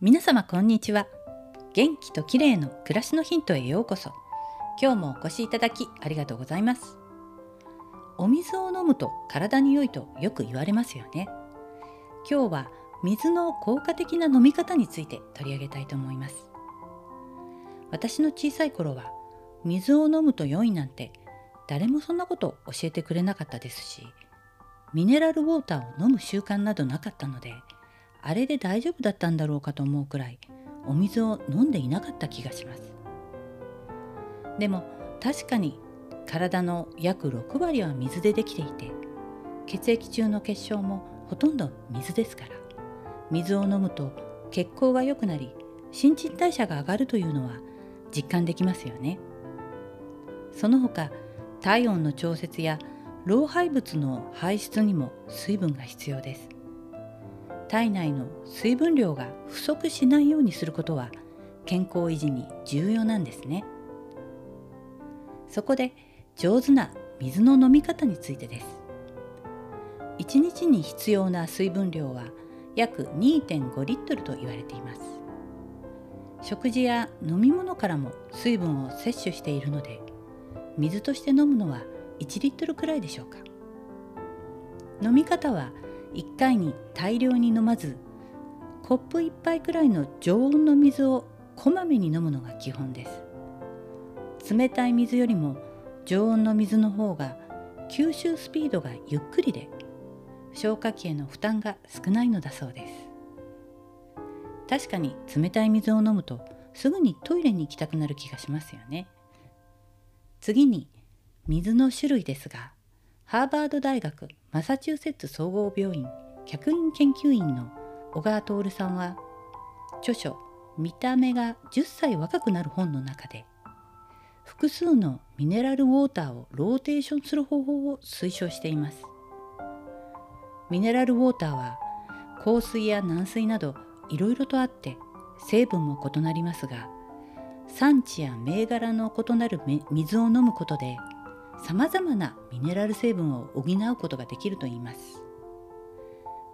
皆様こんにちは。元気と綺麗の暮らしのヒントへようこそ。今日もお越しいただきありがとうございます。お水を飲むと体に良いとよく言われますよね。今日は水の効果的な飲み方について取り上げたいと思います。私の小さい頃は水を飲むと良いなんて誰もそんなこと教えてくれなかったですしミネラルウォーターを飲む習慣などなかったのであれで大丈夫だったんだろうかと思うくらいお水を飲んでいなかった気がします。でも確かに体の約6割は水でできていて血液中の結晶もほとんど水ですから水を飲むと血行が良くなり新陳代謝が上がるというのは実感できますよね。その他体温の調節や老廃物の排出にも水分が必要です。体内の水分量が不足しないようにすることは健康維持に重要なんですね。そこで上手な水の飲み方についてです。1日に必要な水分量は約2.5リットルと言われています。食事や飲み物からも水分を摂取しているので水として飲むのは1リットルくらいでしょうか。飲み方は1回に大量に飲まずコップ1杯くらいの常温の水をこまめに飲むのが基本です。冷たい水よりも常温の水の方が吸収スピードがゆっくりで消化器への負担が少ないのだそうです。確かに冷たい水を飲むとすぐにトイレに行きたくなる気がしますよね。次に水の種類ですがハーバード大学マサチューセッツ総合病院客員研究員の小川徹さんは著書「見た目が10歳若くなる本」の中で複数のミネラルウォーターをローテーションする方法を推奨しています。ミネラルウォーターは硬水や軟水などいろいろとあって成分も異なりますが産地や銘柄の異なる水を飲むことでさまざまなミネラル成分を補うことができるといいます。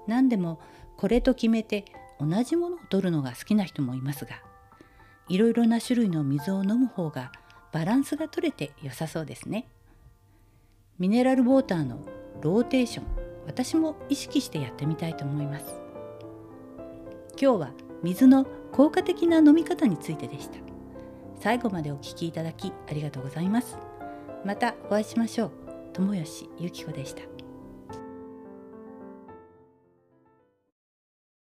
何でもこれと決めて同じものを取るのが好きな人もいますがいろいろな種類の水を飲む方がバランスが取れて良さそうですね。ミネラルウォーターのローテーション私も意識してやってみたいと思います。今日は水の効果的な飲み方についてでした。最後までお聴きいただきありがとうございます。またお会いしましょう。友吉ゆき子でした。